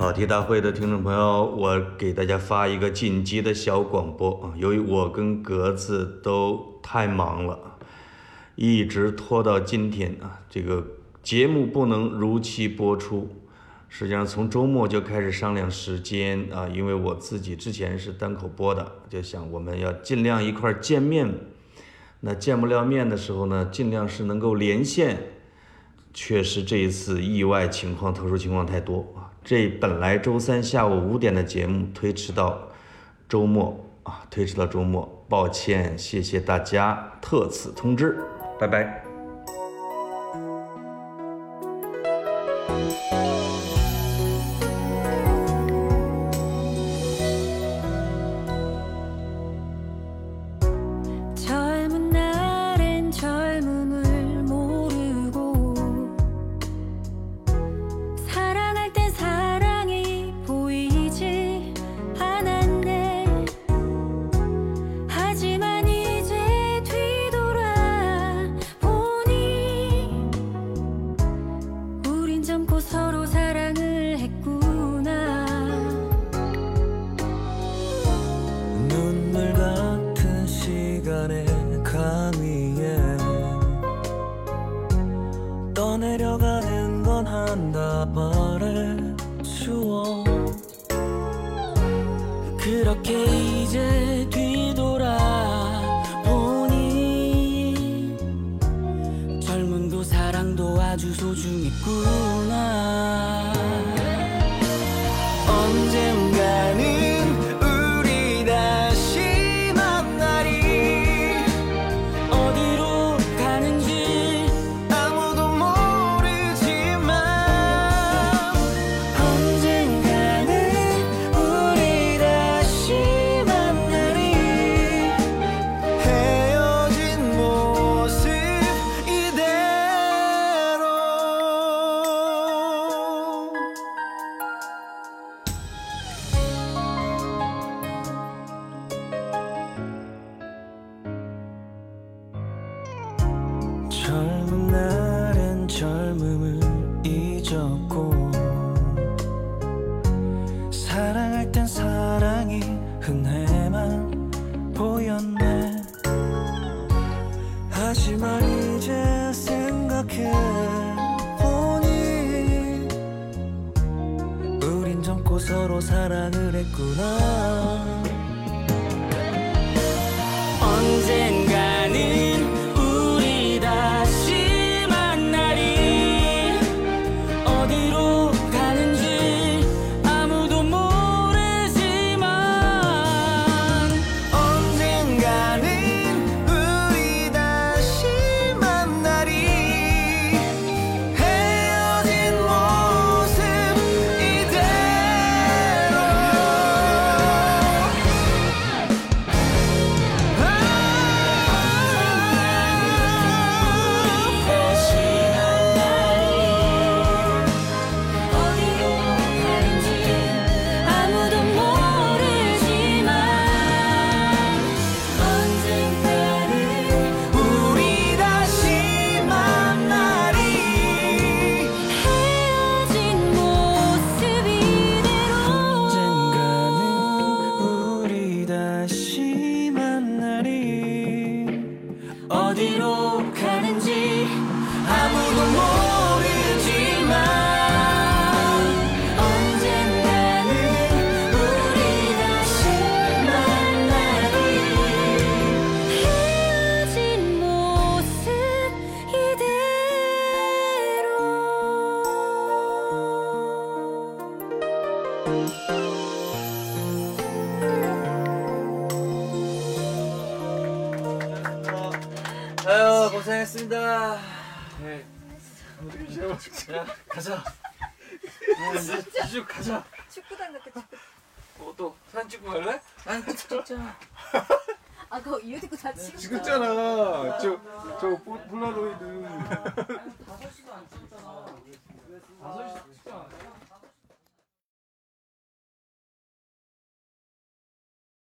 跑题大会的听众朋友，我给大家发一个紧急的小广播啊！由于我跟格子都太忙了，一直拖到今天啊，这个节目不能如期播出。实际上从周末就开始商量时间啊，因为我自己之前是单口播的，就想我们要尽量一块见面。那见不了面的时候呢，尽量是能够连线。确实这一次意外情况、特殊情况太多啊！这本来周三下午五点的节目推迟到周末啊，推迟到周末，抱歉，谢谢大家，特此通知，拜拜。 시간의 강 위에 떠내려가는 건 한 다발의 추억. 그렇게 이제 뒤돌아 보니 젊음도 사랑도 아주 소중했구나. 언젠 젊은 날엔 젊음을 잊었고 사랑할 땐 사랑이 흔해 아유 고생했습니다. 네. 야 가자. 아, 이제 이제 가자. 축구단 같아 축구. 어, 또 사진 찍고 갈래? 아니 찍자. 아 그거 이옷 입고 다 찍은 찍었잖아. 저, 저 폴- 폴라로이드. 다섯 시도 안 찍었잖아.